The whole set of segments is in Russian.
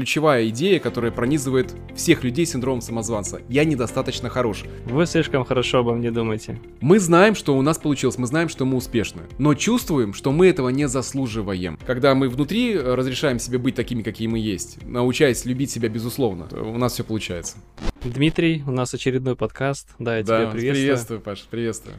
ключевая идея, которая пронизывает всех людей с синдромом самозванца. Я недостаточно хорош. Вы слишком хорошо обо мне думаете. Мы знаем, что у нас получилось, мы знаем, что мы успешны, но чувствуем, что мы этого не заслуживаем. Когда мы внутри э, разрешаем себе быть такими, какие мы есть, научаясь любить себя безусловно, у нас все получается. Дмитрий, у нас очередной подкаст. Да, я да, тебя приветствую. Приветствую, Паш, приветствую.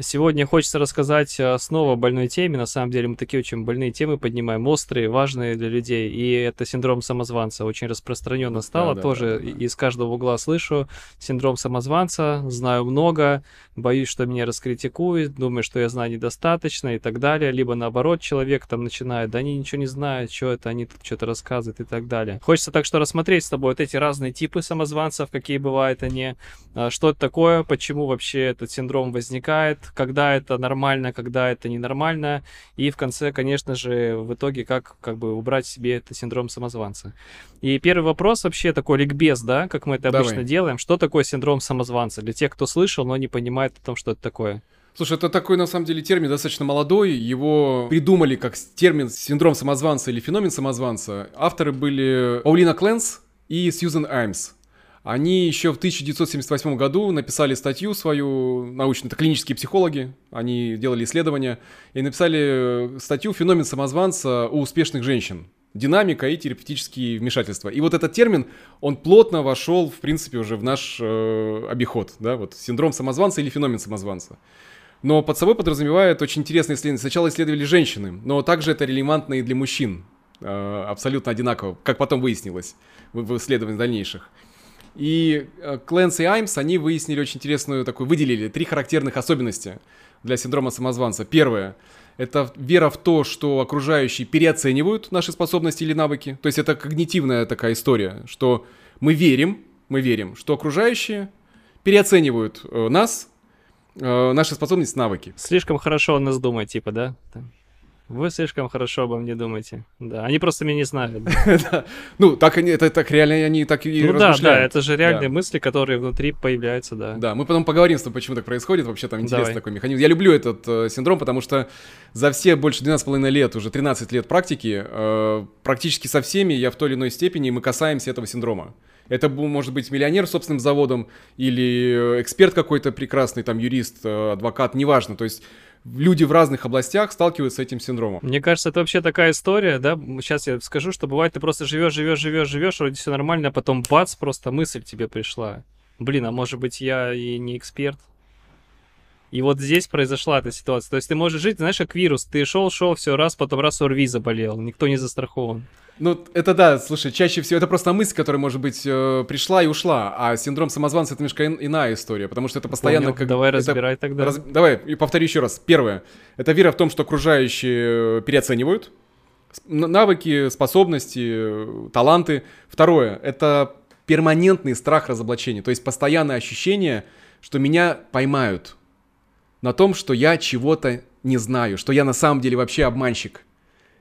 Сегодня хочется рассказать э, снова о больной теме. На самом деле мы такие очень больные темы поднимаем, острые, важные для людей. И это синдром самозванца очень распространенно стало. Да, Тоже да, да, из каждого угла слышу синдром самозванца, знаю много, боюсь, что меня раскритикуют, думаю, что я знаю недостаточно и так далее. Либо наоборот, человек там начинает, да они ничего не знают, что это, они тут что-то рассказывают и так далее. Хочется так что рассмотреть с тобой вот эти разные типы самозванцев, какие бывают они, а, что это такое, почему вообще этот синдром возникает, бывает, когда это нормально, когда это ненормально, и в конце, конечно же, в итоге как, как бы убрать себе этот синдром самозванца. И первый вопрос вообще такой ликбез, да, как мы это Давай. обычно делаем. Что такое синдром самозванца? Для тех, кто слышал, но не понимает о том, что это такое. Слушай, это такой, на самом деле, термин достаточно молодой. Его придумали как термин синдром самозванца или феномен самозванца. Авторы были Паулина Кленс и Сьюзен Аймс. Они еще в 1978 году написали статью свою, научную, это клинические психологи, они делали исследования, и написали статью «Феномен самозванца у успешных женщин. Динамика и терапевтические вмешательства». И вот этот термин, он плотно вошел, в принципе, уже в наш э, обиход, да, вот синдром самозванца или феномен самозванца. Но под собой подразумевает очень интересное исследование. Сначала исследовали женщины, но также это релевантно и для мужчин. Э, абсолютно одинаково, как потом выяснилось в исследованиях дальнейших. И э, Кленс и Аймс, они выяснили очень интересную такую, выделили три характерных особенности для синдрома самозванца. Первое — это вера в то, что окружающие переоценивают наши способности или навыки. То есть это когнитивная такая история, что мы верим, мы верим, что окружающие переоценивают э, нас, э, наши способности, навыки. Слишком хорошо о нас думает, типа, да? Вы слишком хорошо обо мне думаете. Да, они просто меня не знают. Ну, так они, это так реально они так и Ну да, да, это же реальные мысли, которые внутри появляются, да. Да, мы потом поговорим с тобой, почему так происходит. Вообще там интересный такой механизм. Я люблю этот э, синдром, потому что за все больше 12,5 лет, уже 13 лет практики, э, практически со всеми я в той или иной степени мы касаемся этого синдрома. Это может быть миллионер с собственным заводом или э, эксперт какой-то прекрасный, там юрист, э, адвокат, неважно. То есть люди в разных областях сталкиваются с этим синдромом. Мне кажется, это вообще такая история, да? Сейчас я скажу, что бывает, ты просто живешь, живешь, живешь, живешь, вроде все нормально, а потом бац, просто мысль тебе пришла. Блин, а может быть я и не эксперт? И вот здесь произошла эта ситуация. То есть ты можешь жить, знаешь, как вирус. Ты шел, шел, все раз, потом раз ОРВИ заболел. Никто не застрахован. Ну, это да, слушай, чаще всего это просто мысль, которая, может быть, э, пришла и ушла, а синдром самозванца это немножко иная история, потому что это постоянно... Понял. Как... Давай это... разбирай тогда. Раз... Давай, и повторю еще раз. Первое, это вера в том, что окружающие э, переоценивают навыки, способности, таланты. Второе, это перманентный страх разоблачения, то есть постоянное ощущение, что меня поймают на том, что я чего-то не знаю, что я на самом деле вообще обманщик.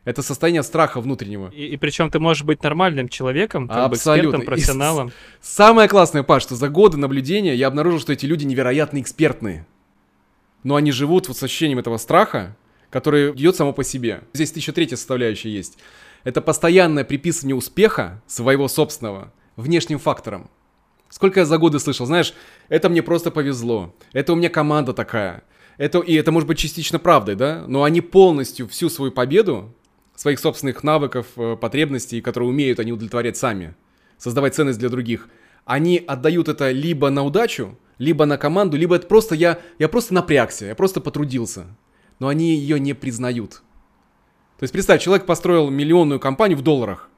Это состояние страха внутреннего. И, и причем ты можешь быть нормальным человеком, как Абсолютно. бы экспертом, профессионалом. И самое классное, Паш, что за годы наблюдения я обнаружил, что эти люди невероятно экспертные. Но они живут вот с ощущением этого страха, который идет само по себе. Здесь еще третья составляющая есть. Это постоянное приписывание успеха своего собственного внешним факторам. Сколько я за годы слышал, знаешь, это мне просто повезло, это у меня команда такая, это, и это может быть частично правдой, да, но они полностью всю свою победу своих собственных навыков, э, потребностей, которые умеют они удовлетворять сами, создавать ценность для других, они отдают это либо на удачу, либо на команду, либо это просто я, я просто напрягся, я просто потрудился. Но они ее не признают. То есть представь, человек построил миллионную компанию в долларах.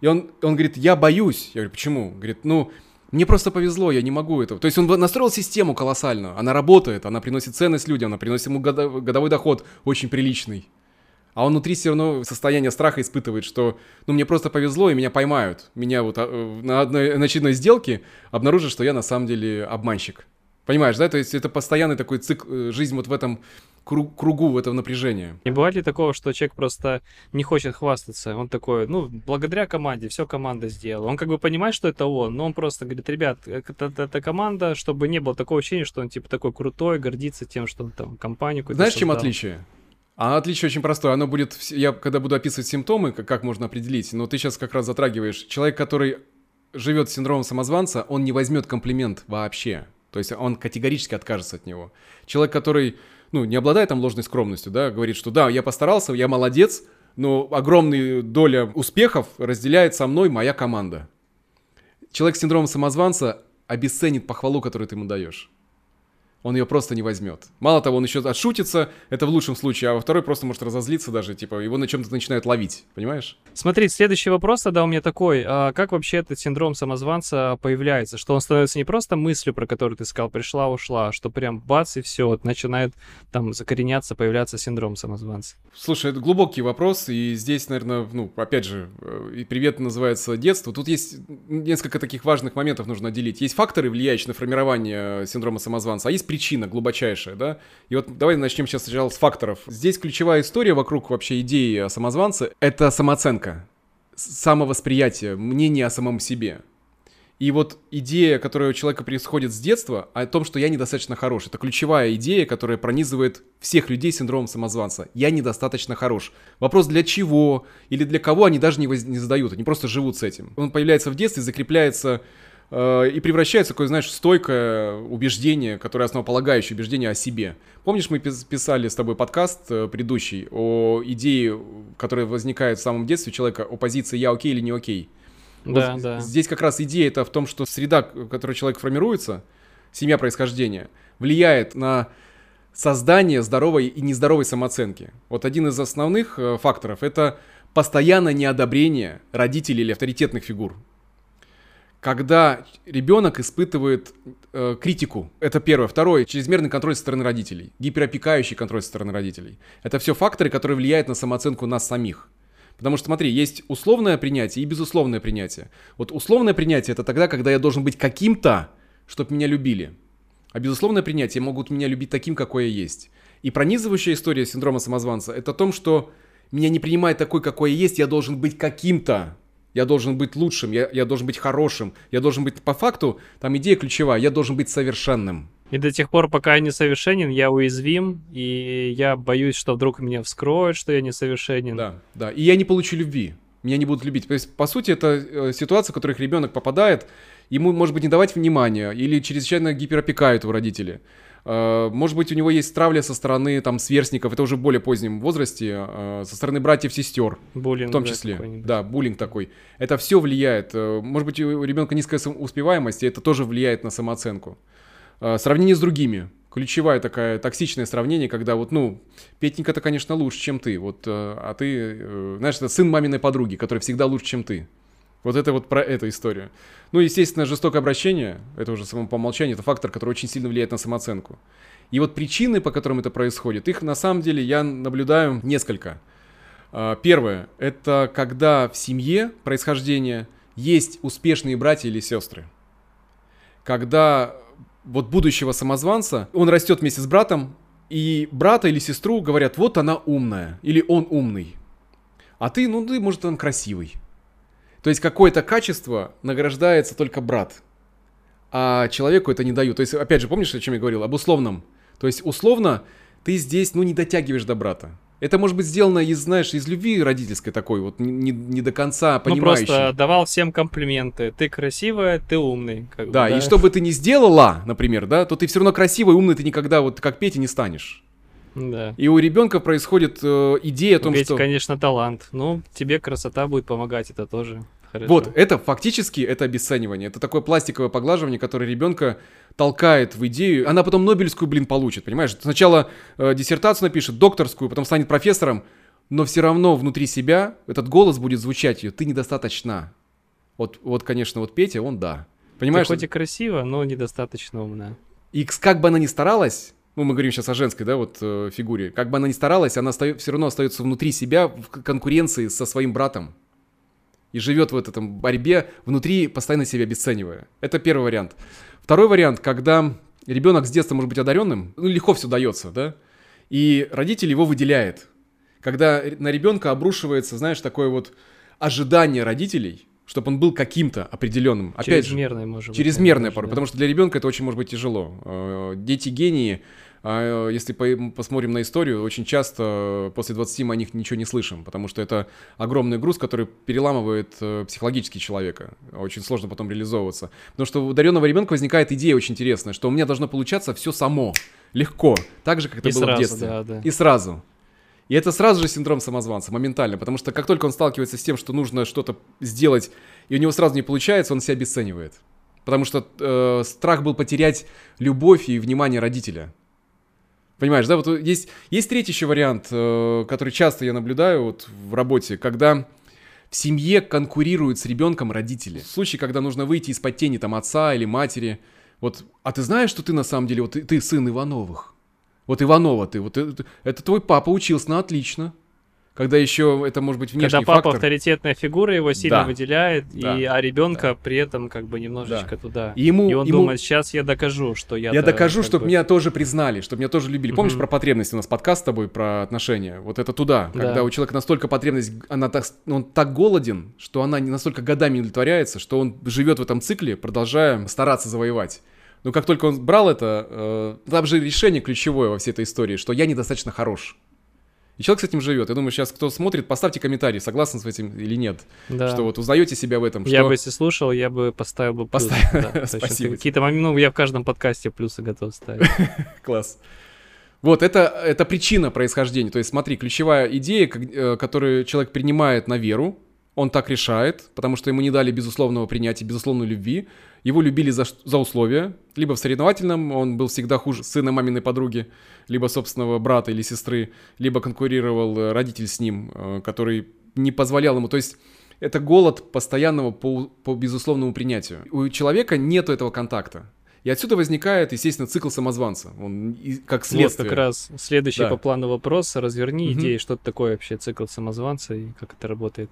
И он, он говорит, я боюсь. Я говорю, почему? Говорит, ну, мне просто повезло, я не могу этого. То есть он настроил систему колоссальную. Она работает, она приносит ценность людям, она приносит ему годовой доход очень приличный. А он внутри все равно состояние страха испытывает, что, ну, мне просто повезло, и меня поймают. Меня вот а, на одной на очередной сделке обнаружат, что я на самом деле обманщик. Понимаешь, да? То есть это постоянный такой цикл, э, жизнь вот в этом кругу, в этом напряжении. Не бывает ли такого, что человек просто не хочет хвастаться? Он такой, ну, благодаря команде, все команда сделала. Он как бы понимает, что это он, но он просто говорит, ребят, это, это, это команда, чтобы не было такого ощущения, что он типа такой крутой, гордится тем, что он там компанию Знаешь, чем отличие? А отличие очень простое. Оно будет... Я когда буду описывать симптомы, как, как можно определить, но ты сейчас как раз затрагиваешь. Человек, который живет с синдромом самозванца, он не возьмет комплимент вообще. То есть он категорически откажется от него. Человек, который, ну, не обладает там ложной скромностью, да, говорит, что да, я постарался, я молодец, но огромная доля успехов разделяет со мной моя команда. Человек с синдромом самозванца обесценит похвалу, которую ты ему даешь он ее просто не возьмет. Мало того, он еще отшутится, это в лучшем случае, а во второй просто может разозлиться даже, типа, его на чем-то начинают ловить, понимаешь? Смотри, следующий вопрос тогда у меня такой, а как вообще этот синдром самозванца появляется? Что он становится не просто мыслью, про которую ты сказал, пришла, ушла, а что прям бац и все, вот начинает там закореняться, появляться синдром самозванца? Слушай, это глубокий вопрос, и здесь, наверное, ну, опять же, э, и привет называется детство. Тут есть несколько таких важных моментов нужно отделить. Есть факторы, влияющие на формирование синдрома самозванца, а есть причина глубочайшая, да? И вот давай начнем сейчас сначала с факторов. Здесь ключевая история вокруг вообще идеи о самозванце — это самооценка, самовосприятие, мнение о самом себе. И вот идея, которая у человека происходит с детства, о том, что я недостаточно хорош, это ключевая идея, которая пронизывает всех людей синдромом самозванца. Я недостаточно хорош. Вопрос для чего или для кого они даже не, воз... не задают, они просто живут с этим. Он появляется в детстве, закрепляется и превращается такое, знаешь, стойкое убеждение, которое основополагающее убеждение о себе. Помнишь, мы писали с тобой подкаст э, предыдущий о идее, которая возникает в самом детстве человека, о позиции «я окей» или «не окей». Да, вот да. Здесь как раз идея это в том, что среда, в которой человек формируется, семья происхождения, влияет на создание здоровой и нездоровой самооценки. Вот один из основных э, факторов — это постоянное неодобрение родителей или авторитетных фигур когда ребенок испытывает э, критику. Это первое. Второе, чрезмерный контроль со стороны родителей, гиперопекающий контроль со стороны родителей. Это все факторы, которые влияют на самооценку нас самих. Потому что, смотри, есть условное принятие и безусловное принятие. Вот условное принятие это тогда, когда я должен быть каким-то, чтобы меня любили. А безусловное принятие могут меня любить таким, какой я есть. И пронизывающая история синдрома самозванца это о том, что меня не принимает такой, какой я есть, я должен быть каким-то. Я должен быть лучшим, я, я должен быть хорошим, я должен быть по факту, там идея ключевая, я должен быть совершенным. И до тех пор, пока я несовершенен, я уязвим, и я боюсь, что вдруг меня вскроют, что я несовершенен. Да, да. И я не получу любви. Меня не будут любить. То есть, по сути, это э, ситуация, в которой ребенок попадает, ему, может быть, не давать внимания, или чрезвычайно гиперопекают его родители. Э, может быть, у него есть травля со стороны там сверстников, это уже в более позднем возрасте, э, со стороны братьев-сестер. Буллинг, в том числе. Да, буллинг такой. Это все влияет. Э, может быть, у ребенка низкая успеваемость, и это тоже влияет на самооценку. Сравнение с другими. Ключевая такая токсичное сравнение, когда вот, ну, Петенька-то, конечно, лучше, чем ты, вот, а ты, знаешь, это сын маминой подруги, который всегда лучше, чем ты. Вот это вот про эту историю. Ну, естественно, жестокое обращение, это уже само по умолчанию, это фактор, который очень сильно влияет на самооценку. И вот причины, по которым это происходит, их на самом деле я наблюдаю несколько. А, первое, это когда в семье происхождения есть успешные братья или сестры. Когда вот будущего самозванца, он растет вместе с братом, и брата или сестру говорят, вот она умная, или он умный. А ты, ну ты, может, он красивый. То есть какое-то качество награждается только брат, а человеку это не дают. То есть, опять же, помнишь, о чем я говорил? Об условном. То есть, условно, ты здесь, ну, не дотягиваешь до брата. Это может быть сделано из, знаешь, из любви родительской такой, вот не, не до конца понимающей. Ну, просто давал всем комплименты. Ты красивая, ты умный. Как да, бы, да, и что бы ты ни сделала, например, да, то ты все равно красивый, умный, ты никогда вот как Петя не станешь. Да. И у ребенка происходит э, идея о том, Ведь, что... конечно, талант. Ну, тебе красота будет помогать, это тоже хорошо. Вот, это фактически это обесценивание. Это такое пластиковое поглаживание, которое ребенка толкает в идею. Она потом Нобелевскую, блин, получит, понимаешь? Сначала э, диссертацию напишет, докторскую, потом станет профессором, но все равно внутри себя этот голос будет звучать ее. Ты недостаточно. Вот, вот, конечно, вот Петя, он да. Понимаешь? Ты хоть и красиво, но недостаточно умная. И как бы она ни старалась, ну, мы говорим сейчас о женской, да, вот э, фигуре, как бы она ни старалась, она все равно остается внутри себя в конкуренции со своим братом. И живет в этом борьбе, внутри постоянно себя обесценивая. Это первый вариант. Второй вариант, когда ребенок с детства может быть одаренным, ну, легко все дается, да, и родитель его выделяет. Когда на ребенка обрушивается, знаешь, такое вот ожидание родителей, чтобы он был каким-то определенным. Опять чрезмерное, может быть. Чрезмерное порой, да. потому что для ребенка это очень может быть тяжело. Э, дети гении если посмотрим на историю, очень часто после 20 мы о них ничего не слышим, потому что это огромный груз, который переламывает э, психологически человека. Очень сложно потом реализовываться. Потому что у ударенного ребенка возникает идея очень интересная, что у меня должно получаться все само, легко, так же, как это и было сразу, в детстве. Да, да. И сразу. И это сразу же синдром самозванца, моментально, потому что как только он сталкивается с тем, что нужно что-то сделать, и у него сразу не получается, он себя обесценивает. Потому что э, страх был потерять любовь и внимание родителя. Понимаешь, да? Вот есть, есть третий еще вариант, э, который часто я наблюдаю вот в работе, когда в семье конкурируют с ребенком родители. В случае, когда нужно выйти из-под тени там отца или матери, вот, а ты знаешь, что ты на самом деле, вот ты, ты сын Ивановых? Вот Иванова ты, вот это, это твой папа учился на отлично. Когда еще это может быть внешний Когда папа фактор. авторитетная фигура, его сильно Да. выделяет, Да. и, а ребенка при этом как бы немножечко Да. туда. И ему, И он ему- думает, сейчас я докажу, что я Я докажу, чтобы меня тоже признали, чтобы меня тоже любили. Помнишь про потребности у нас подкаст с тобой про отношения? Вот это туда, Да. когда у человека настолько потребность, она так, он так голоден, что она не настолько годами удовлетворяется, что он живет в этом цикле, продолжая стараться завоевать. Но как только он брал это, э, там же решение ключевое во всей этой истории, что я недостаточно хорош. И человек с этим живет. Я думаю, сейчас кто смотрит, поставьте комментарий, согласен с этим или нет. Да. Что вот узнаете себя в этом. Я что... бы, если слушал, я бы поставил бы плюс. Поставил. Да. Спасибо. Какие-то моменты, ну, я в каждом подкасте плюсы готов ставить. Класс. Вот, это, это причина происхождения. То есть, смотри, ключевая идея, э, которую человек принимает на веру, он так решает, потому что ему не дали безусловного принятия, безусловной любви. Его любили за, за условия. Либо в соревновательном он был всегда хуже сына маминой подруги, либо собственного брата или сестры, либо конкурировал э, родитель с ним, э, который не позволял ему. То есть это голод постоянного по, по безусловному принятию. У человека нет этого контакта. И отсюда возникает, естественно, цикл самозванца. Он и- как Вот следствие. как раз следующий Да. по плану вопрос. Разверни Мгм. идеи, что это такое вообще цикл самозванца и как это работает.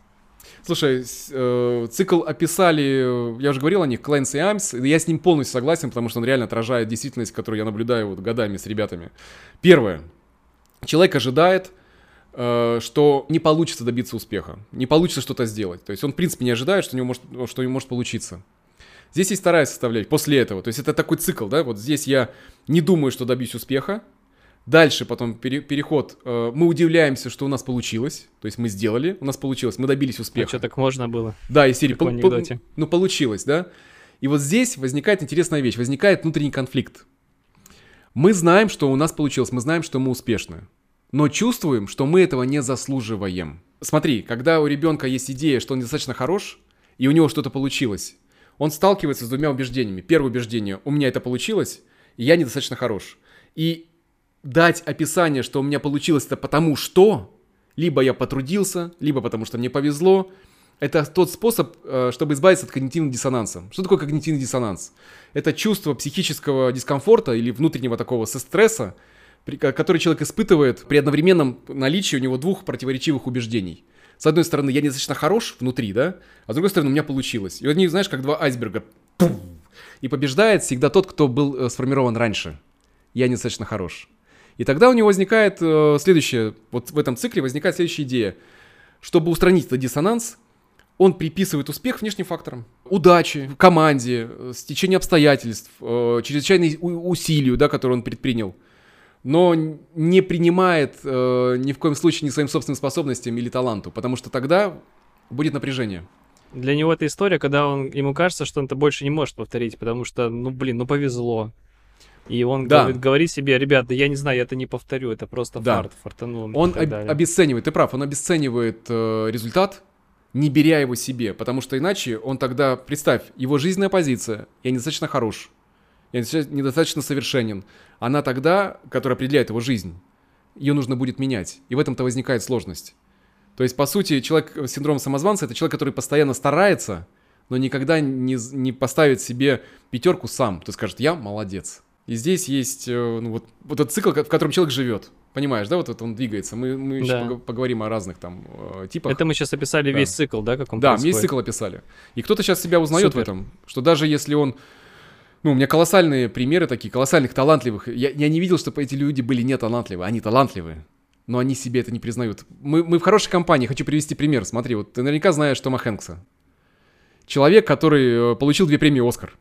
Слушай, э, цикл описали, э, я уже говорил о них, Клэнс и Амс, я с ним полностью согласен, потому что он реально отражает действительность, которую я наблюдаю вот годами с ребятами. Первое. Человек ожидает, э, что не получится добиться успеха, не получится что-то сделать. То есть он, в принципе, не ожидает, что у него может, что у него может получиться. Здесь есть вторая составляющая, после этого. То есть это такой цикл, да, вот здесь я не думаю, что добьюсь успеха, Дальше потом пере- переход. э, мы удивляемся, что у нас получилось. То есть мы сделали, у нас получилось, мы добились А успеха. что так можно было? Да, из серии. Пол- анекдоте. ну, получилось, да? И вот здесь возникает интересная вещь. Возникает внутренний конфликт. Мы знаем, что у нас получилось, мы знаем, что мы успешны. Но чувствуем, что мы этого не заслуживаем. Смотри, когда у ребенка есть идея, что он недостаточно хорош, и у него что-то получилось, он сталкивается с двумя убеждениями. Первое убеждение – у меня это получилось, и я недостаточно хорош. И дать описание, что у меня получилось это потому что, либо я потрудился, либо потому что мне повезло, это тот способ, э, чтобы избавиться от когнитивного диссонанса. Что такое когнитивный диссонанс? Это чувство психического дискомфорта или внутреннего такого со стресса, который человек испытывает при одновременном наличии у него двух противоречивых убеждений. С одной стороны, я недостаточно хорош внутри, да, а с другой стороны, у меня получилось. И вот они, знаешь, как два айсберга. Пум! И побеждает всегда тот, кто был э, сформирован раньше. Я недостаточно хорош. И тогда у него возникает э, следующее, вот в этом цикле возникает следующая идея. Чтобы устранить этот диссонанс, он приписывает успех внешним факторам. Удачи, команде, э, стечению обстоятельств, э, чрезвычайной усилию, да, которые он предпринял. Но не принимает э, ни в коем случае ни своим собственным способностям или таланту, потому что тогда будет напряжение. Для него это история, когда он, ему кажется, что он это больше не может повторить, потому что, ну блин, ну повезло. И он Да. говорит, говорит себе, ребят, да я не знаю, я это не повторю, это просто Да. фарт, фартанул. Он об- далее. обесценивает, ты прав, он обесценивает э, результат, не беря его себе, потому что иначе он тогда, представь, его жизненная позиция, я недостаточно хорош, я недостаточно- совершенен, она тогда, которая определяет его жизнь, ее нужно будет менять, и в этом-то возникает сложность. То есть, по сути, человек с синдромом самозванца – это человек, который постоянно старается, но никогда не, не поставит себе пятерку сам, то скажет «я молодец». И здесь есть э, ну, вот, вот этот цикл, в котором человек живет. Понимаешь, да, вот это он двигается. Мы, мы еще Да. пог- поговорим о разных там э, типах. Это мы сейчас описали Да. весь цикл, да, как он Да, мне весь происходит? цикл описали. И кто-то сейчас себя узнает в Супер. этом, что даже если он... Ну, у меня колоссальные примеры такие, колоссальных талантливых. Я, я не видел, чтобы эти люди были не талантливы. Они талантливые, но они себе это не признают. Мы, мы в хорошей компании. Хочу привести пример. Смотри, вот ты наверняка знаешь Тома Хэнкса. Человек, который э, получил две премии «Оскар».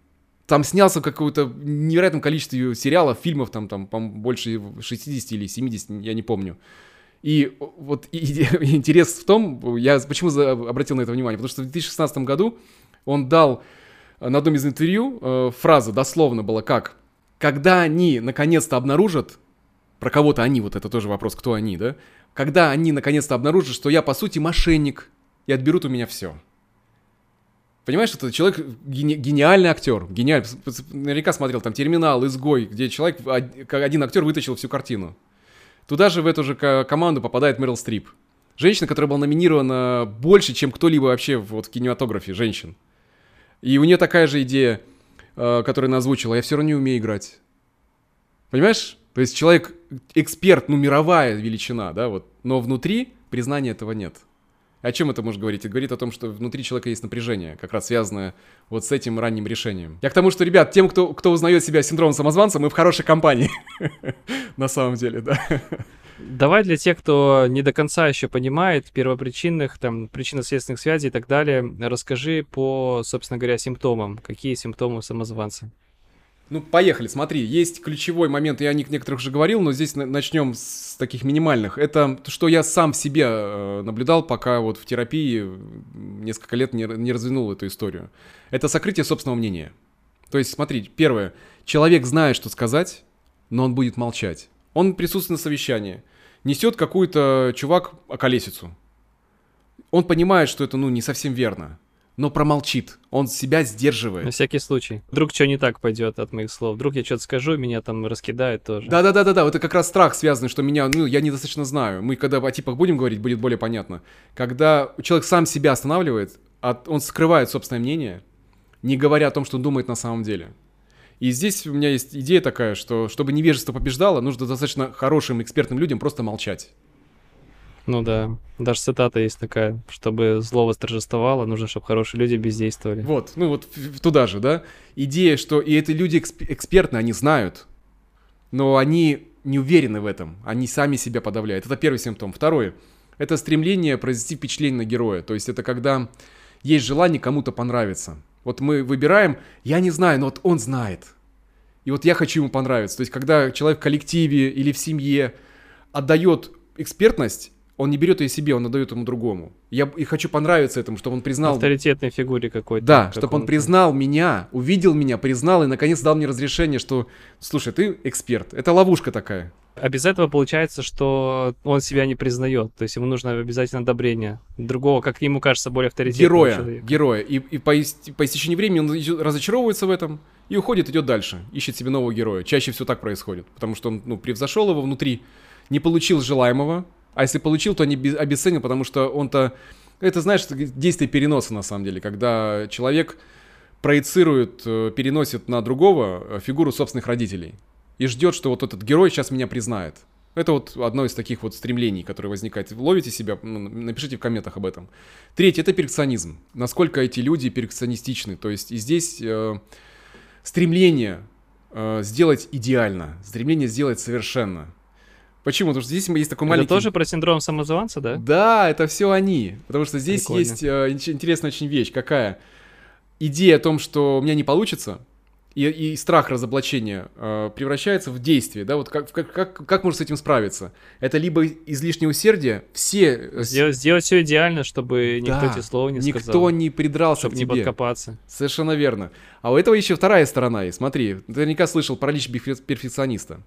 Там снялся какое-то невероятное количество сериалов, фильмов, там, там, больше 60 или 70, я не помню. И вот и, и, интерес в том, я почему обратил на это внимание, потому что в 2016 году он дал на одном из интервью э, фраза дословно была как «Когда они наконец-то обнаружат, про кого-то они, вот это тоже вопрос, кто они, да? Когда они наконец-то обнаружат, что я по сути мошенник, и отберут у меня все». Понимаешь, это человек гени- гениальный актер, гениальный. Наверняка смотрел там «Терминал», «Изгой», где человек, один актер вытащил всю картину. Туда же в эту же команду попадает Мэрил Стрип. Женщина, которая была номинирована больше, чем кто-либо вообще вот в кинематографе женщин. И у нее такая же идея, э, которую она озвучила, я все равно не умею играть. Понимаешь? То есть человек эксперт, ну мировая величина, да, вот, но внутри признания этого нет. О чем это может говорить? Это говорит о том, что внутри человека есть напряжение, как раз связанное вот с этим ранним решением. Я к тому, что, ребят, тем, кто, кто узнает себя синдромом самозванца, мы в хорошей компании. На самом деле, да. Давай для тех, кто не до конца еще понимает первопричинных, там, причинно-следственных связей и так далее, расскажи по, собственно говоря, симптомам. Какие симптомы самозванца? Ну, поехали, смотри, есть ключевой момент, я о них некоторых уже говорил, но здесь начнем с таких минимальных. Это что я сам себе э, наблюдал, пока вот в терапии несколько лет не, не развернул эту историю. Это сокрытие собственного мнения. То есть, смотри, первое, человек знает, что сказать, но он будет молчать. Он присутствует на совещании, несет какую-то чувак околесицу. Он понимает, что это, ну, не совсем верно но промолчит. Он себя сдерживает. На всякий случай. Вдруг что не так пойдет от моих слов. Вдруг я что-то скажу, меня там раскидают тоже. Да-да-да-да-да. Это как раз страх связанный, что меня, ну, я недостаточно знаю. Мы когда о типах будем говорить, будет более понятно. Когда человек сам себя останавливает, он скрывает собственное мнение, не говоря о том, что он думает на самом деле. И здесь у меня есть идея такая, что чтобы невежество побеждало, нужно достаточно хорошим экспертным людям просто молчать. Ну да, даже цитата есть такая, чтобы зло восторжествовало, нужно, чтобы хорошие люди бездействовали. Вот, ну вот туда же, да? Идея, что и эти люди эксп- экспертны, они знают, но они не уверены в этом, они сами себя подавляют. Это первый симптом. Второй, это стремление произвести впечатление на героя, то есть это когда есть желание кому-то понравиться. Вот мы выбираем, я не знаю, но вот он знает. И вот я хочу ему понравиться. То есть когда человек в коллективе или в семье отдает экспертность, он не берет ее себе, он отдает ему другому. Я и хочу понравиться этому, чтобы он признал... Авторитетной фигуре какой-то. Да, чтобы он признал меня, увидел меня, признал и наконец дал мне разрешение, что, слушай, ты эксперт. Это ловушка такая. А без этого получается, что он себя не признает. То есть ему нужно обязательно одобрение другого, как ему кажется, более авторитетного героя, человека. Героя. И, и по, по истечении времени он разочаровывается в этом и уходит, идет дальше, ищет себе нового героя. Чаще всего так происходит, потому что он ну, превзошел его внутри, не получил желаемого, а если получил, то не обесценил, потому что он-то... Это, знаешь, действие переноса, на самом деле, когда человек проецирует, э, переносит на другого э, фигуру собственных родителей и ждет, что вот этот герой сейчас меня признает. Это вот одно из таких вот стремлений, которые возникают. Ловите себя, ну, напишите в комментах об этом. Третье — это перфекционизм. Насколько эти люди перфекционистичны. То есть и здесь э, стремление э, сделать идеально, стремление сделать совершенно. Почему? Потому что здесь есть такой маленький... Это тоже про синдром самозванца, да? Да, это все они. Потому что здесь Прикольно. есть э, интересная очень вещь. Какая? Идея о том, что у меня не получится, и, и страх разоблачения э, превращается в действие, да, вот как, как, как, как можно с этим справиться? Это либо излишнее усердие, все... Э, сделать, сделать все идеально, чтобы никто да, эти слова не никто сказал. Никто не придрался чтобы к тебе. не подкопаться. Совершенно верно. А у этого еще вторая сторона есть. Смотри, ты наверняка слышал про личь перфекциониста.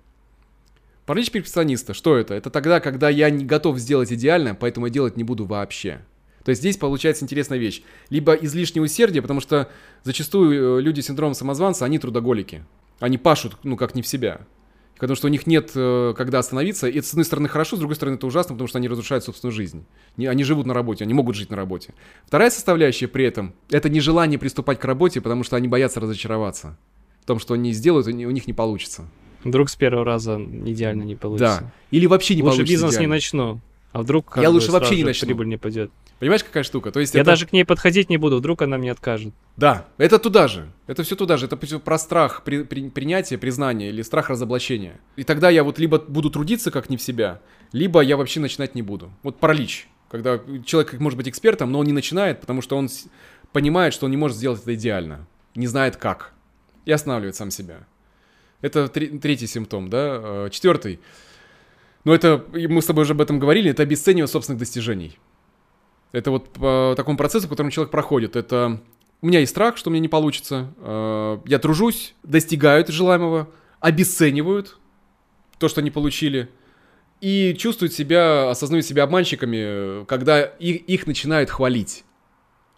Паралич перфекциониста, что это? Это тогда, когда я не готов сделать идеально, поэтому я делать не буду вообще. То есть здесь получается интересная вещь. Либо излишнее усердие, потому что зачастую э, люди с синдромом самозванца, они трудоголики. Они пашут, ну, как не в себя. Потому что у них нет э, когда остановиться. И это, с одной стороны, хорошо, с другой стороны, это ужасно, потому что они разрушают собственную жизнь. Они живут на работе, они могут жить на работе. Вторая составляющая при этом — это нежелание приступать к работе, потому что они боятся разочароваться. В том, что они сделают, у них не получится. Вдруг с первого раза идеально не получится. Да. Или вообще не Лучше получится. бизнес идеально. не начну. А вдруг я лучше вообще не начну. прибыль не пойдет. Понимаешь, какая штука? То есть я это... даже к ней подходить не буду, вдруг она мне откажет. Да, это туда же. Это все туда же. Это про страх при, при, принятия, признания или страх разоблачения. И тогда я вот либо буду трудиться как не в себя, либо я вообще начинать не буду. Вот паралич. Когда человек может быть экспертом, но он не начинает, потому что он понимает, что он не может сделать это идеально. Не знает как. и останавливает сам себя. Это третий симптом, да. Э, четвертый. Ну, это, мы с тобой уже об этом говорили, это обесценивание собственных достижений. Это вот по такому процессу, по которому человек проходит. Это у меня есть страх, что меня не получится. Э, я тружусь, достигают желаемого, обесценивают то, что они получили, и чувствуют себя, осознают себя обманщиками, когда их, их начинают хвалить.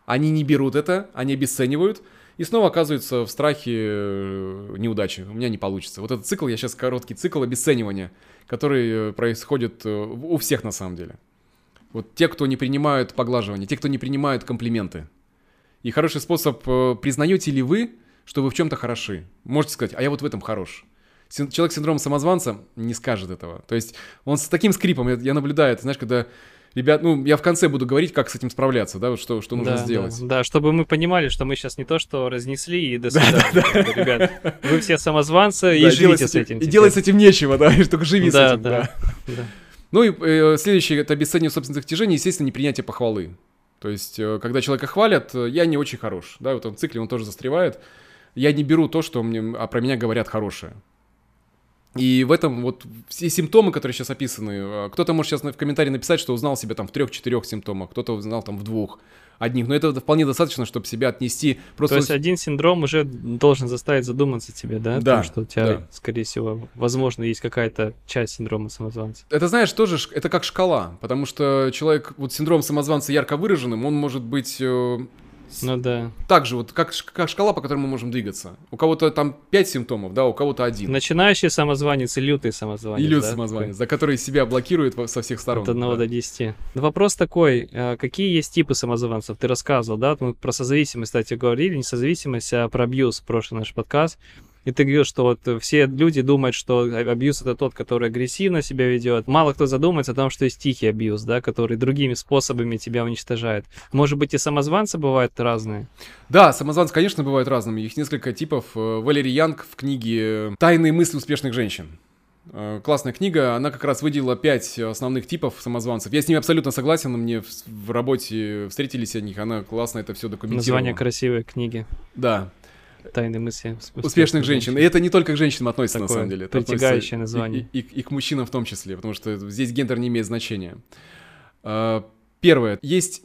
Они не берут это, они обесценивают, и снова оказываются в страхе э, неудачи. У меня не получится. Вот этот цикл, я сейчас короткий цикл обесценивания, который э, происходит у всех на самом деле. Вот те, кто не принимают поглаживания, те, кто не принимают комплименты. И хороший способ, э, признаете ли вы, что вы в чем-то хороши? Можете сказать, а я вот в этом хорош. Человек с синдромом самозванца не скажет этого. То есть он с таким скрипом, я, я наблюдаю, ты знаешь, когда ребят, ну, я в конце буду говорить, как с этим справляться, да, вот что, что нужно да, сделать. Да, да, чтобы мы понимали, что мы сейчас не то, что разнесли и до свидания. Да, да, да. Ребят, вы все самозванцы и живите с этим. И делать с этим нечего, да, только живи да, с этим. Да, да. да. Ну и э, следующее, это обесценивание собственных достижений, естественно, непринятие похвалы. То есть, э, когда человека хвалят, э, я не очень хорош, да, в этом цикле он тоже застревает. Я не беру то, что мне, а про меня говорят хорошее. И в этом вот все симптомы, которые сейчас описаны, э, кто-то может сейчас в комментарии написать, что узнал себя там в трех-четырех симптомах, кто-то узнал там в двух одних, но это вполне достаточно, чтобы себя отнести. Просто... То есть один синдром уже должен заставить задуматься тебе, да? Да. Том, что у тебя, да. скорее всего, возможно, есть какая-то часть синдрома самозванца. Это, знаешь, тоже, это как шкала, потому что человек, вот синдром самозванца ярко выраженным, он может быть э, ну да. Так же, вот как, как шкала, по которой мы можем двигаться. У кого-то там 5 симптомов, да, у кого-то один. Начинающий самозванец и лютый самозванец. И лютый да? самозванец, за который себя блокирует со всех сторон. От 1 да. до 10. Вопрос такой, а какие есть типы самозванцев? Ты рассказывал, да, мы про созависимость, кстати, говорили, не созависимость, а про абьюз, прошлый наш подкаст. И ты говорил, что вот все люди думают, что абьюз это тот, который агрессивно себя ведет. Мало кто задумается о том, что есть тихий абьюз, да, который другими способами тебя уничтожает. Может быть, и самозванцы бывают разные? Да, самозванцы, конечно, бывают разными. Их несколько типов. Э, Валерий Янг в книге «Тайные мысли успешных женщин». Э, классная книга, она как раз выделила пять основных типов самозванцев. Я с ними абсолютно согласен, мне в, в работе встретились от них, она классно это все документировала. Название красивой книги. Да. Тайны мысли успешных, успешных женщин. женщин. И это не только к женщинам относится, Такое на самом деле. Это притягающее название. И, и, и к мужчинам в том числе, потому что здесь гендер не имеет значения. А, первое. Есть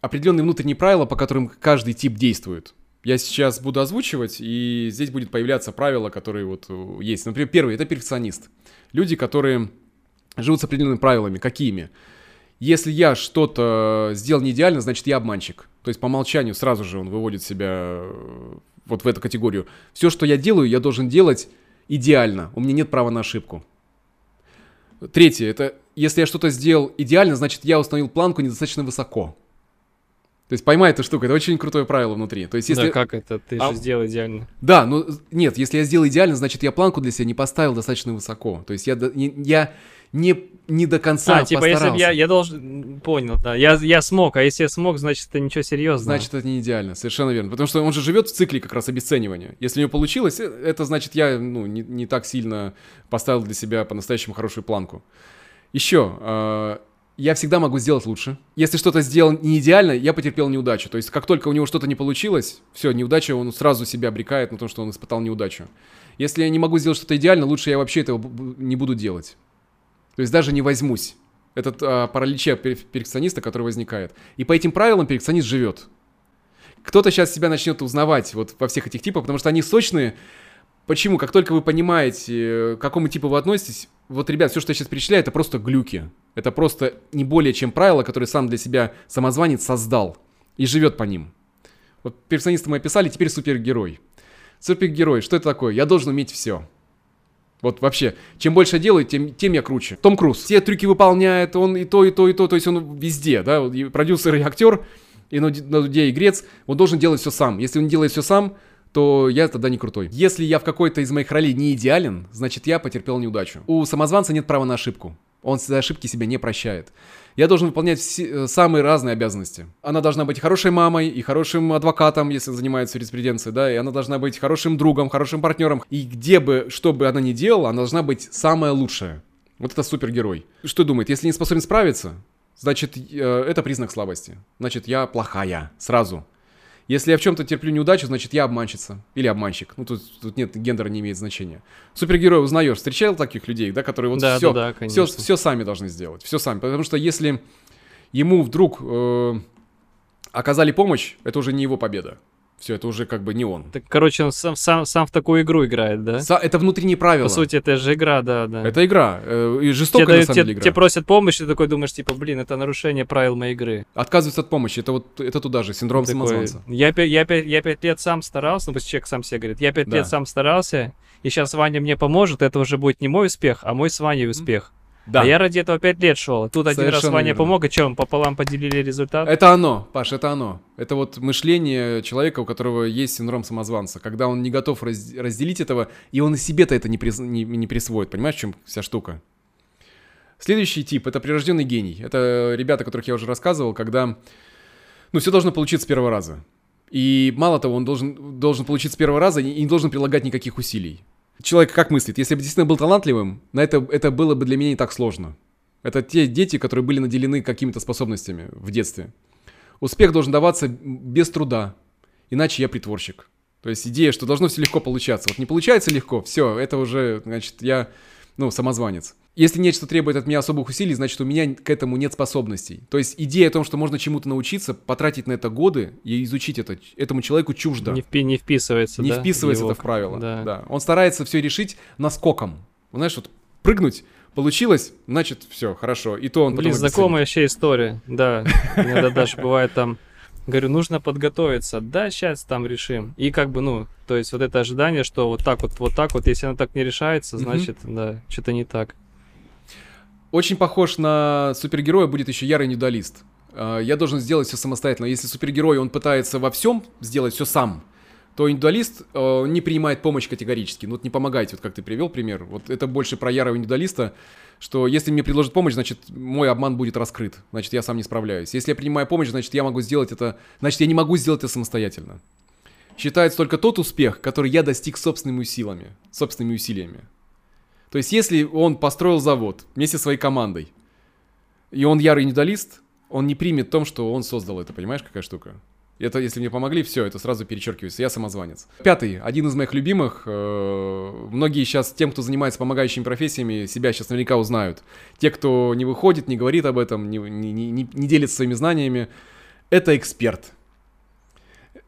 определенные внутренние правила, по которым каждый тип действует. Я сейчас буду озвучивать, и здесь будет появляться правила, которые вот э, есть. Например, первый — это перфекционист. Люди, которые живут с определенными правилами. Какими? Если я что-то сделал не идеально, значит, я обманщик. То есть по умолчанию сразу же он выводит себя вот в эту категорию. Все, что я делаю, я должен делать идеально. У меня нет права на ошибку. Третье, это если я что-то сделал идеально, значит я установил планку недостаточно высоко. То есть поймай эту штуку, это очень крутое правило внутри. То есть если... Да как это? Ты а... же сделал идеально. Да, ну нет, если я сделал идеально, значит я планку для себя не поставил достаточно высоко. То есть я, я не, не до конца а, типа, постарался. если я, я должен... Понял, да. Я, я смог, а если я смог, значит, это ничего серьезного. Значит, это не идеально, совершенно верно. Потому что он же живет в цикле как раз обесценивания. Если у него получилось, э, это значит, я ну, не, не так сильно поставил для себя по-настоящему хорошую планку. Еще, э, я всегда могу сделать лучше. Если что-то сделал не идеально, я потерпел неудачу. То есть, как только у него что-то не получилось, все, неудача, он сразу себя обрекает на то, что он испытал неудачу. Если я не могу сделать что-то идеально, лучше я вообще этого не буду делать. То есть даже не возьмусь. Этот а, параличия перфекциониста, который возникает. И по этим правилам перфекционист живет. Кто-то сейчас себя начнет узнавать вот во всех этих типах, потому что они сочные. Почему? Как только вы понимаете, к какому типу вы относитесь, вот, ребят, все, что я сейчас перечисляю, это просто глюки. Это просто не более чем правила, которые сам для себя самозванец создал и живет по ним. Вот перфекциониста мы описали, теперь супергерой. Супергерой, что это такое? Я должен уметь все. Вот вообще, чем больше я делаю, тем, тем я круче. Том Круз. Все трюки выполняет, он и то, и то, и то, то есть он везде, да, и продюсер, и актер, и на дуде игрец, он должен делать все сам. Если он делает все сам, то я тогда не крутой. Если я в какой-то из моих ролей не идеален, значит я потерпел неудачу. У самозванца нет права на ошибку. Он за ошибки себя не прощает. Я должен выполнять все, э, самые разные обязанности. Она должна быть хорошей мамой и хорошим адвокатом, если занимается юриспруденцией, да, и она должна быть хорошим другом, хорошим партнером. И где бы, что бы она ни делала, она должна быть самая лучшая. Вот это супергерой. Что думает, если не способен справиться, значит, э, это признак слабости. Значит, я плохая. Сразу. Если я в чем-то терплю неудачу, значит я обманщица или обманщик. Ну тут, тут нет, гендер не имеет значения. Супергерой узнаешь, встречал таких людей, да, которые вот Да, все, да, да, все, все сами должны сделать, все сами. Потому что если ему вдруг э, оказали помощь, это уже не его победа. Все, это уже как бы не он. Так, короче, он сам, сам, сам в такую игру играет, да? Са- это внутренние правила. По сути, это же игра, да, да. Это игра. э, и жестокая на дают- самом те- деле игра. тебе просят помощь, ты такой думаешь, типа, блин, это нарушение правил моей игры. Отказываются от помощи. Это вот это туда же, синдром Такой, самозванца. я, я, пя- я пять лет сам старался, ну, пусть человек сам себе говорит, я пять Да. лет сам старался, и сейчас Ваня мне поможет, это уже будет не мой успех, а мой с Ваней успех. Да. А я ради этого пять лет шел. Тут один раз Совершенно Ваня верно. помог, и что, мы пополам поделили результат? Это оно, Паш, это оно. Это вот мышление человека, у которого есть синдром самозванца, когда он не готов раз- разделить этого, и он и себе-то это не, приз- не- не присвоит. Понимаешь, в чем вся штука? Следующий тип — это прирожденный гений. Это ребята, о которых я уже рассказывал, когда, ну, все должно получиться с первого раза. И мало того, он должен, должен получиться с первого раза и не должен прилагать никаких усилий. Человек как мыслит? Если бы действительно был талантливым, на это, это было бы для меня не так сложно. Это те дети, которые были наделены какими-то способностями в детстве. Успех должен даваться без труда, иначе я притворщик. То есть идея, что должно все легко получаться. Вот не получается легко, все, это уже, значит, я, ну, самозванец. Если нечто требует от меня особых усилий, значит, у меня к этому нет способностей. То есть идея о том, что можно чему-то научиться, потратить на это годы и изучить это, этому человеку чуждо. Не, впи- не вписывается, Не да, вписывается его- это в правила. Да. Да. Он старается все решить наскоком. Знаешь, вот прыгнуть получилось, значит, все, хорошо. И то он Блин, знакомая вообще история, да. Иногда даже бывает там, говорю, нужно подготовиться, да, сейчас там решим. И как бы, ну, то есть вот это ожидание, что вот так вот, вот так вот, если оно так не решается, значит, да, что-то не так. Очень похож на супергероя будет еще ярый индивидуалист. А, Я должен сделать все самостоятельно. Если супергерой, он пытается во всем сделать все сам, то индивидуалист э, не принимает помощь категорически. Ну вот не помогайте, вот как ты привел пример. Вот это больше про ярого индивидуалиста, что если мне предложат помощь, значит мой обман будет раскрыт. Значит я сам не справляюсь. Если я принимаю помощь, значит я могу сделать это, значит я не могу сделать это самостоятельно. Считается только тот успех, который я достиг собственными силами, собственными усилиями. То есть, если он построил завод вместе со своей командой, и он ярый индивидуалист, он не примет том, что он создал это. Понимаешь, какая штука? Это, если мне помогли, все, это сразу перечеркивается. Я самозванец. Пятый, один из моих любимых. э, многие сейчас, тем, кто занимается помогающими профессиями, себя сейчас наверняка узнают. Те, кто не выходит, не говорит об этом, не, не, не, не- делится своими знаниями, это эксперт.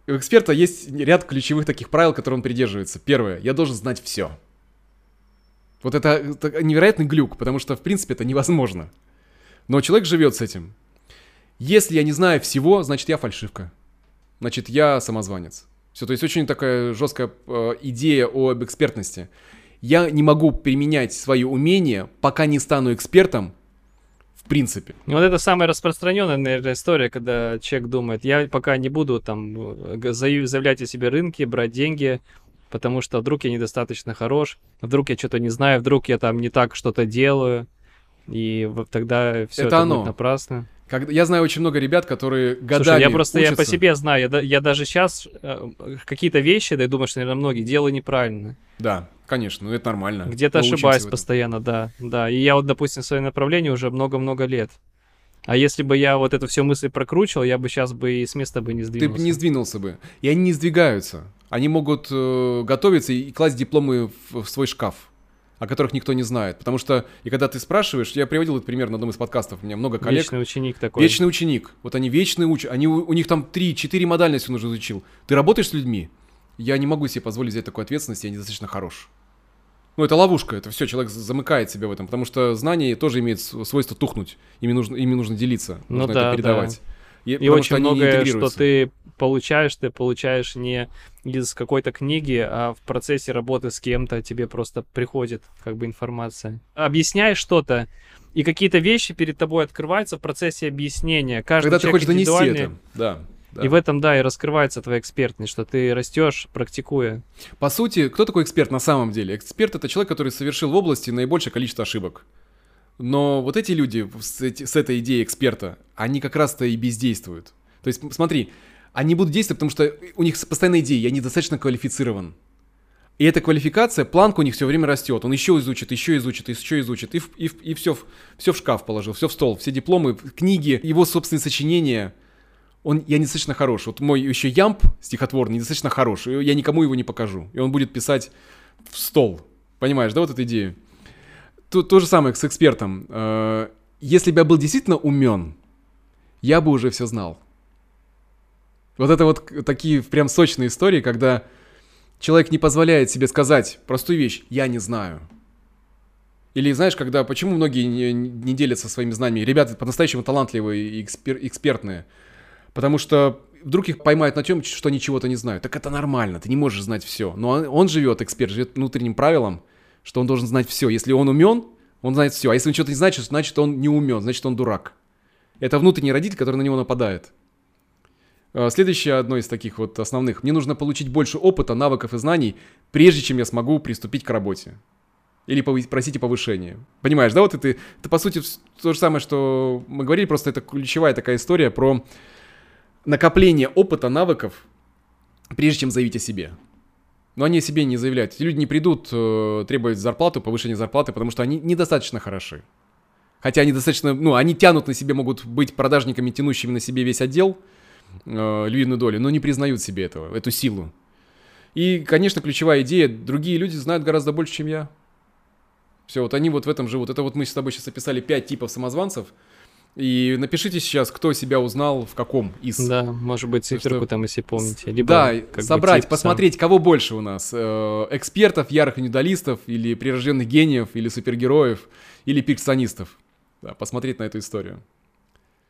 У эксперта есть ряд ключевых таких правил, которые он придерживается. Первое, я должен знать все. Вот это, это невероятный глюк, потому что, в принципе, это невозможно. Но человек живет с этим. Если я не знаю всего, значит, я фальшивка. Значит, я самозванец. Все, то есть очень такая жесткая э, идея об экспертности. Я не могу применять свои умения, пока не стану экспертом, в принципе. Ну, Вот это самая распространенная, наверное, история, когда человек думает, я пока не буду там э, заявлять о себе рынки, брать деньги, потому что вдруг я недостаточно хорош, вдруг я что-то не знаю, вдруг я там не так что-то делаю, и тогда все Это это, оно. будет напрасно. Когда, я знаю очень много ребят, которые годами Слушай, я просто я по учатся. себе знаю, я, я даже сейчас какие-то вещи, да, я думаю, что, наверное, многие делаю неправильно. Да, конечно, ну это нормально. Где-то ошибаюсь постоянно, да, да. И я вот, допустим, в своем направлении уже много-много лет. А если бы я вот эту всю мысль прокручивал, я бы сейчас бы и с места бы не Ты сдвинулся. бы не сдвинулся бы. И они не сдвигаются. Они могут э, готовиться и класть дипломы в, в свой шкаф, о которых никто не знает. Потому что, и когда ты спрашиваешь, я приводил этот пример на одном из подкастов, у меня много коллег. Вечный ученик такой. Вечный ученик. Вот они вечные учат. Они, у, у них там 3-4 модальности он уже изучил. Ты работаешь с людьми? Я не могу себе позволить взять такую ответственность, я недостаточно хорош. Ну, это ловушка, это все, человек замыкает себя в этом, потому что знания тоже имеют свойство тухнуть, ими нужно, ими нужно делиться, Ну нужно да, это да. И, И очень что многое, что ты получаешь, ты получаешь не из какой-то книги, а в процессе работы с кем-то тебе просто приходит как бы информация. Объясняешь что-то, и какие-то вещи перед тобой открываются в процессе объяснения. Каждый Когда ты хочешь донести это, да. да. И в этом, да, и раскрывается твоя экспертность, что ты растешь, практикуя. По сути, кто такой эксперт на самом деле? Эксперт это человек, который совершил в области наибольшее количество ошибок. Но вот эти люди с, эти- с этой идеей эксперта, они как раз-то и бездействуют. То есть, смотри, они будут действовать, потому что у них постоянная идея, я недостаточно квалифицирован. И эта квалификация, планка у них все время растет. Он еще изучит, еще изучит, еще изучит. И, в- и, в- и все, все в шкаф положил, все в стол, все дипломы, книги, его собственные сочинения. он, я недостаточно хорош. Вот мой еще ямп стихотворный недостаточно хорош, я никому его не покажу. И он будет писать в стол. Понимаешь, да, вот эту идею? То, то же самое с экспертом. Э, если бы я был действительно умен, я бы уже все знал. Вот это вот такие прям сочные истории, когда человек не позволяет себе сказать простую вещь «я не знаю». Или знаешь, когда почему многие не, не делятся своими знаниями? Ребята по-настоящему талантливые и экспер, экспертные. Потому что вдруг их поймают на чем, что они чего-то не знают. Так это нормально, ты не можешь знать все. Но он, он живет, эксперт, живет внутренним правилом, что он должен знать все. Если он умен, он знает все. А если он что-то не знает, значит он не умен, значит он дурак. Это внутренний родитель, который на него нападает. А, следующее одно из таких вот основных. Мне нужно получить больше опыта, навыков и знаний, прежде чем я смогу приступить к работе. Или просите повышение. Понимаешь, да, вот это, это по сути то же самое, что мы говорили, просто это ключевая такая история про накопление опыта, навыков, прежде чем заявить о себе. Но они о себе не заявляют. Эти люди не придут э, требовать зарплату, повышение зарплаты, потому что они недостаточно хороши. Хотя они достаточно, ну, они тянут на себе, могут быть продажниками, тянущими на себе весь отдел, э, львиную долю, но не признают себе этого, эту силу. И, конечно, ключевая идея, другие люди знают гораздо больше, чем я. Все, вот они вот в этом живут. Это вот мы с тобой сейчас описали пять типов самозванцев. И напишите сейчас, кто себя узнал в каком из. Да, может быть, циферку что... там, если помните. Либо, да, собрать, посмотреть, сам. кого больше у нас. Э, экспертов, ярых индивидуалистов, или прирожденных гениев, или супергероев, или перфекционистов. Да, посмотреть на эту историю.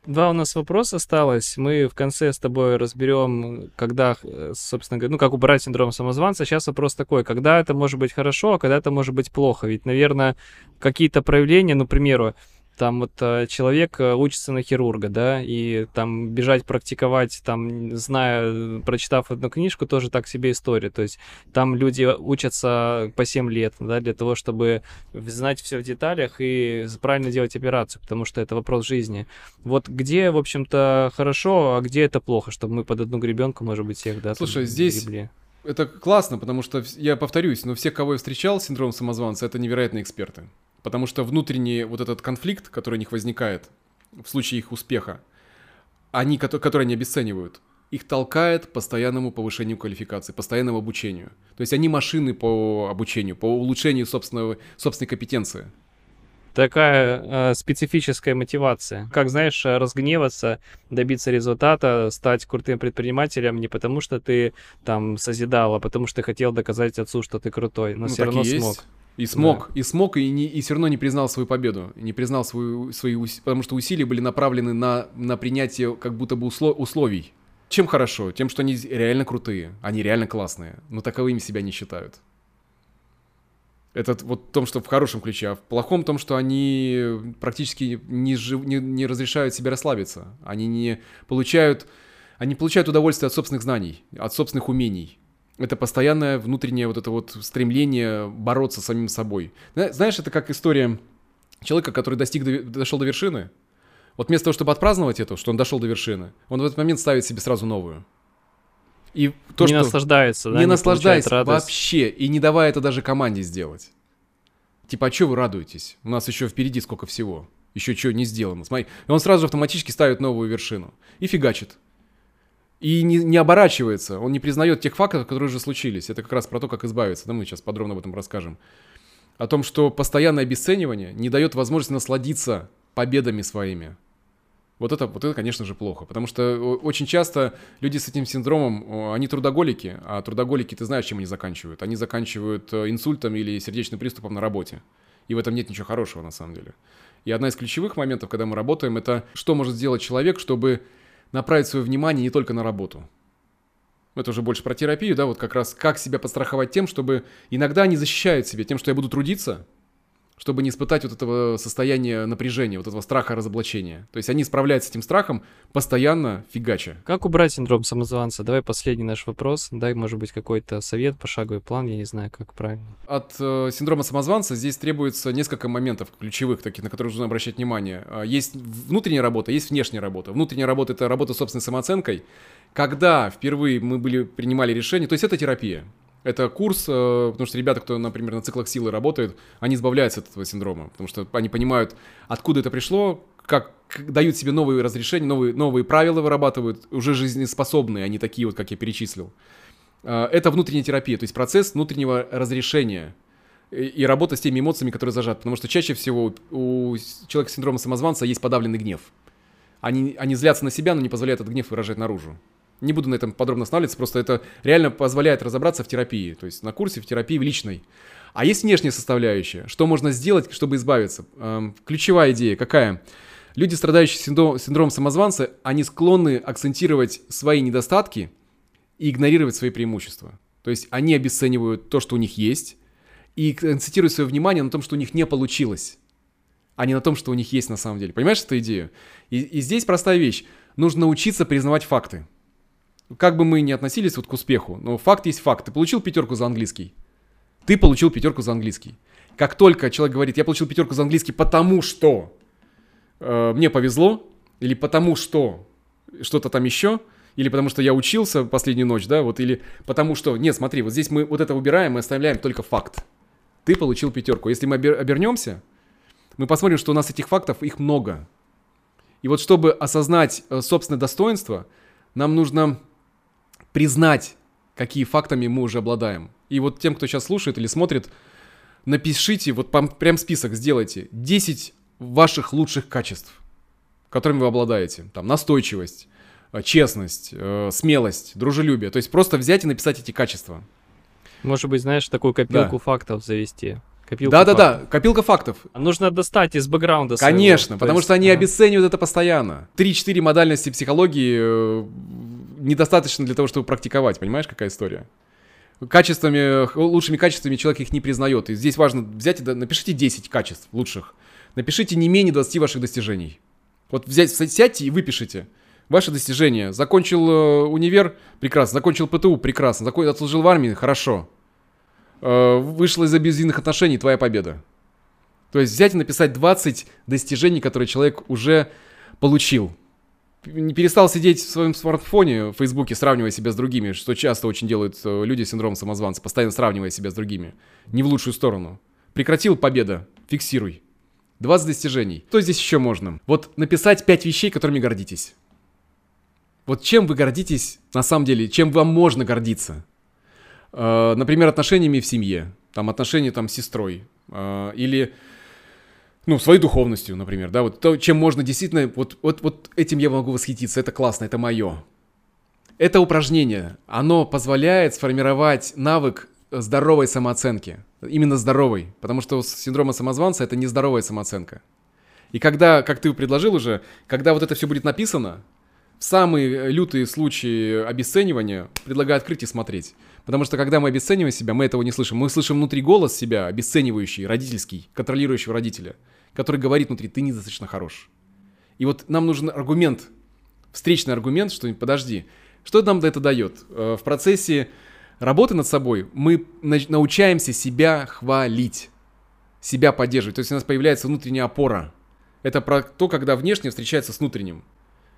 Два у нас вопроса осталось. Мы в конце с тобой разберем, когда, э, собственно говоря, ну, как убрать синдром самозванца. Сейчас вопрос такой, когда это может быть хорошо, а когда это может быть плохо. Ведь, наверное, какие-то проявления, ну, к примеру, там вот э, человек э, учится на хирурга, да, и там бежать практиковать, там, зная, прочитав одну книжку, тоже так себе история. То есть там люди учатся по 7 лет, да, для того, чтобы знать все в деталях и правильно делать операцию, потому что это вопрос жизни. Вот где, в общем-то, хорошо, а где это плохо, чтобы мы под одну гребенку, может быть, всех, да, Слушай, здесь... Гребли. Это классно, потому что, я повторюсь, но все, кого я встречал с синдромом самозванца, это невероятные эксперты. Потому что внутренний вот этот конфликт, который у них возникает в случае их успеха, они, которые они обесценивают, их толкает постоянному повышению квалификации, постоянному обучению. То есть они машины по обучению, по улучшению собственного, собственной компетенции. Такая э, специфическая мотивация. Как знаешь, разгневаться, добиться результата, стать крутым предпринимателем не потому, что ты там созидал, а потому что ты хотел доказать отцу, что ты крутой, но ну, все равно смог. Есть. И смог, да. и смог, и, не, и все равно не признал свою победу, не признал свою, свои, потому что усилия были направлены на, на принятие как будто бы услов, условий. Чем хорошо? Тем, что они реально крутые, они реально классные, но таковыми себя не считают. Это вот в том, что в хорошем ключе, а в плохом том, что они практически не, жив, не, не разрешают себе расслабиться. Они не получают, они получают удовольствие от собственных знаний, от собственных умений это постоянное внутреннее вот это вот стремление бороться с самим собой. Знаешь, это как история человека, который достиг, дошел до вершины. Вот вместо того, чтобы отпраздновать это, что он дошел до вершины, он в этот момент ставит себе сразу новую. И то, не что наслаждается, да? Не, не наслаждается вообще, и не давая это даже команде сделать. Типа, а что вы радуетесь? У нас еще впереди сколько всего. Еще что не сделано. Смотри. И он сразу же автоматически ставит новую вершину. И фигачит. И не, не оборачивается, он не признает тех фактов, которые уже случились. Это как раз про то, как избавиться. Да, мы сейчас подробно об этом расскажем. О том, что постоянное обесценивание не дает возможности насладиться победами своими. Вот это, вот это, конечно же, плохо. Потому что очень часто люди с этим синдромом, они трудоголики, а трудоголики, ты знаешь, чем они заканчивают. Они заканчивают э, инсультом или сердечным приступом на работе. И в этом нет ничего хорошего, на самом деле. И одна из ключевых моментов, когда мы работаем, это что может сделать человек, чтобы направить свое внимание не только на работу. Это уже больше про терапию, да, вот как раз как себя подстраховать тем, чтобы иногда они защищают себя тем, что я буду трудиться, чтобы не испытать вот этого состояния напряжения, вот этого страха разоблачения. То есть они справляются с этим страхом постоянно фигача. Как убрать синдром самозванца? Давай последний наш вопрос. Дай, может быть, какой-то совет, пошаговый план, я не знаю, как правильно. От э, синдрома самозванца здесь требуется несколько моментов ключевых, таких, на которые нужно обращать внимание. А, есть внутренняя работа, есть внешняя работа. Внутренняя работа — это работа с собственной самооценкой. Когда впервые мы были, принимали решение, то есть это терапия. Это курс, э, потому что ребята, кто, например, на циклах силы работает, они избавляются от этого синдрома, потому что они понимают, откуда это пришло, как дают себе новые разрешения, новые, новые правила вырабатывают, уже жизнеспособные, а не такие вот, как я перечислил. А, это внутренняя терапия, то есть процесс внутреннего разрешения и работа с теми эмоциями, которые зажаты. Потому что чаще всего у человека с синдромом самозванца есть подавленный гнев. Они, они злятся на себя, но не позволяют этот гнев выражать наружу. Не буду на этом подробно останавливаться, просто это реально позволяет разобраться в терапии, то есть на курсе в терапии в личной. А есть внешняя составляющая. Что можно сделать, чтобы избавиться? Эм, ключевая идея какая? Люди, страдающие синдром, синдромом самозванца, они склонны акцентировать свои недостатки и игнорировать свои преимущества. То есть они обесценивают то, что у них есть, и концентрируют свое внимание на том, что у них не получилось, а не на том, что у них есть на самом деле. Понимаешь эту идею? И, и здесь простая вещь. Нужно научиться признавать факты. Как бы мы ни относились вот к успеху, но факт есть факт. Ты получил пятерку за английский. Ты получил пятерку за английский. Как только человек говорит, я получил пятерку за английский, потому что э, мне повезло, или потому что что-то там еще, или потому что я учился последнюю ночь, да, вот, или потому что, нет, смотри, вот здесь мы вот это убираем, мы оставляем только факт. Ты получил пятерку. Если мы обернемся, мы посмотрим, что у нас этих фактов, их много. И вот чтобы осознать э, собственное достоинство, нам нужно признать, какие фактами мы уже обладаем. И вот тем, кто сейчас слушает или смотрит, напишите, вот прям список сделайте, 10 ваших лучших качеств, которыми вы обладаете. Там настойчивость, э, честность, э, смелость, дружелюбие. То есть просто взять и написать эти качества. Может быть, знаешь, такую копилку да. фактов завести. Копилка да, фактов. да, да, копилка фактов. А нужно достать из бэкграунда. Конечно, своего. потому есть, что они ага. обесценивают это постоянно. Три-четыре модальности психологии э, недостаточно для того, чтобы практиковать. Понимаешь, какая история? Качествами, лучшими качествами человек их не признает. И здесь важно взять и напишите 10 качеств лучших. Напишите не менее 20 ваших достижений. Вот взять, сядьте и выпишите. Ваши достижения. Закончил э, универ, прекрасно. Закончил ПТУ, прекрасно. Закон... Отслужил в армии, хорошо. Э, вышел из абьюзивных отношений, твоя победа. То есть взять и написать 20 достижений, которые человек уже получил. Не перестал сидеть в своем смартфоне в Фейсбуке, сравнивая себя с другими, что часто очень делают э, люди с синдромом самозванца, постоянно сравнивая себя с другими. Не в лучшую сторону. Прекратил победа, фиксируй. 20 достижений. Что здесь еще можно? Вот написать 5 вещей, которыми гордитесь. Вот чем вы гордитесь на самом деле, чем вам можно гордиться? Э, например, отношениями в семье, там отношения там с сестрой, э, или ну, своей духовностью, например, да, вот то, чем можно действительно, вот, вот, вот этим я могу восхититься, это классно, это мое. Это упражнение, оно позволяет сформировать навык здоровой самооценки, именно здоровой, потому что синдром самозванца это нездоровая самооценка. И когда, как ты предложил уже, когда вот это все будет написано, самые лютые случаи обесценивания предлагаю открыть и смотреть. Потому что когда мы обесцениваем себя, мы этого не слышим. Мы слышим внутри голос себя, обесценивающий, родительский, контролирующего родителя, который говорит внутри, ты недостаточно хорош. И вот нам нужен аргумент, встречный аргумент, что подожди, что нам это дает? Э, в процессе работы над собой мы научаемся себя хвалить, себя поддерживать. То есть у нас появляется внутренняя опора. Это про то, когда внешне встречается с внутренним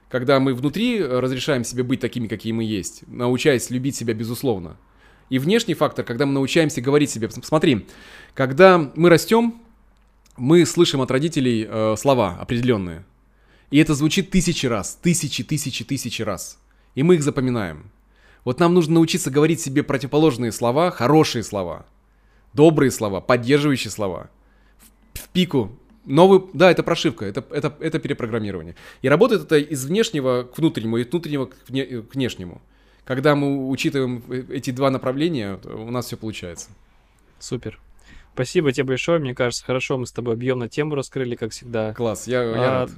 когда мы внутри разрешаем себе быть такими, какие мы есть, научаясь любить себя безусловно. И внешний фактор, когда мы научаемся говорить себе, смотри, когда мы растем, мы слышим от родителей э, слова определенные. И это звучит тысячи раз, тысячи, тысячи, тысячи раз. И мы их запоминаем. Вот нам нужно научиться говорить себе противоположные слова, хорошие слова, добрые слова, поддерживающие слова. В, в пику Новый, да, это прошивка, это, это, это перепрограммирование. И работает это из внешнего к внутреннему и внутреннего к, вне, к внешнему. Когда мы учитываем э, эти два направления, у нас все получается. Супер. Спасибо тебе большое. Мне кажется, хорошо мы с тобой объемно тему раскрыли, как всегда. Класс, я, я а, рад.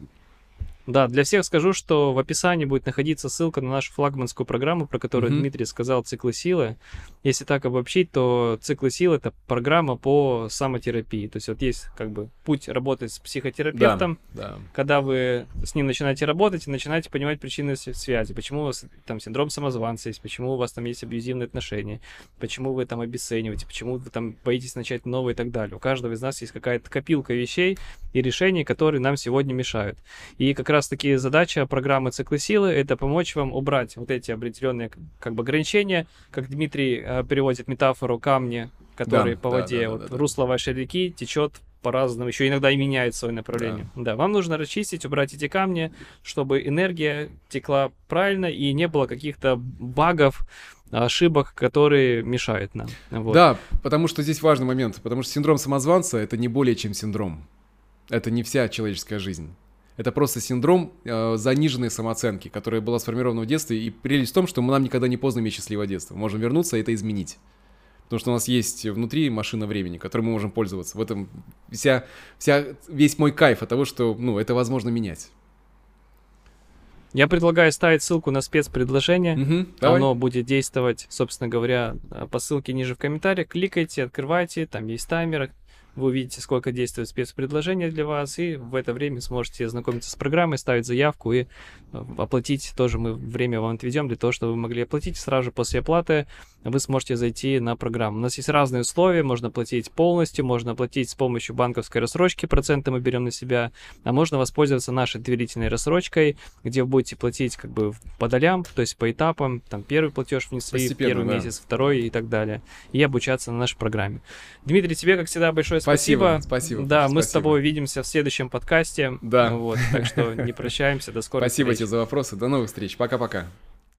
Да, для всех скажу, что в описании будет находиться ссылка на нашу флагманскую программу, про которую mm-hmm. Дмитрий сказал, циклы силы. Если так обобщить, то циклы силы это программа по самотерапии. То есть вот есть как бы путь работать с психотерапевтом, да, да. когда вы с ним начинаете работать и начинаете понимать причины связи, почему у вас там синдром самозванца есть, почему у вас там есть абьюзивные отношения, почему вы там обесцениваете, почему вы там боитесь начать новое и так далее. У каждого из нас есть какая-то копилка вещей и решений, которые нам сегодня мешают. И как раз раз-таки задача программы «Циклы силы» — это помочь вам убрать вот эти определенные как бы ограничения, как Дмитрий э, переводит метафору камни, которые да, по воде, да, да, вот да, да. русло вашей реки течет по-разному, еще иногда и меняет свое направление. Да. да, вам нужно расчистить, убрать эти камни, чтобы энергия текла правильно и не было каких-то багов, ошибок, которые мешают нам. Вот. Да, потому что здесь важный момент, потому что синдром самозванца это не более чем синдром. Это не вся человеческая жизнь. Это просто синдром э, заниженной самооценки, которая была сформирована в детстве. И прелесть в том, что мы нам никогда не поздно иметь счастливое детство. Мы можем вернуться и это изменить. Потому что у нас есть внутри машина времени, которой мы можем пользоваться. В этом вся, вся, весь мой кайф от того, что ну, это возможно менять. Я предлагаю ставить ссылку на спецпредложение. Угу, давай. Оно будет действовать, собственно говоря, по ссылке ниже в комментариях. Кликайте, открывайте, там есть таймер, вы увидите, сколько действует спецпредложение для вас, и в это время сможете ознакомиться с программой, ставить заявку и э, оплатить. Тоже мы время вам отведем для того, чтобы вы могли оплатить. Сразу же после оплаты вы сможете зайти на программу. У нас есть разные условия, можно платить полностью, можно платить с помощью банковской рассрочки, проценты мы берем на себя, а можно воспользоваться нашей доверительной рассрочкой, где вы будете платить как бы по долям, то есть по этапам, там первый платеж внесли, первый да. месяц, второй и так далее, и обучаться на нашей программе. Дмитрий, тебе, как всегда, большое спасибо. Спасибо. Да, спасибо. мы с тобой увидимся в следующем подкасте. Да. Вот, так что не прощаемся, до скорой Спасибо тебе за вопросы, до новых встреч, пока-пока.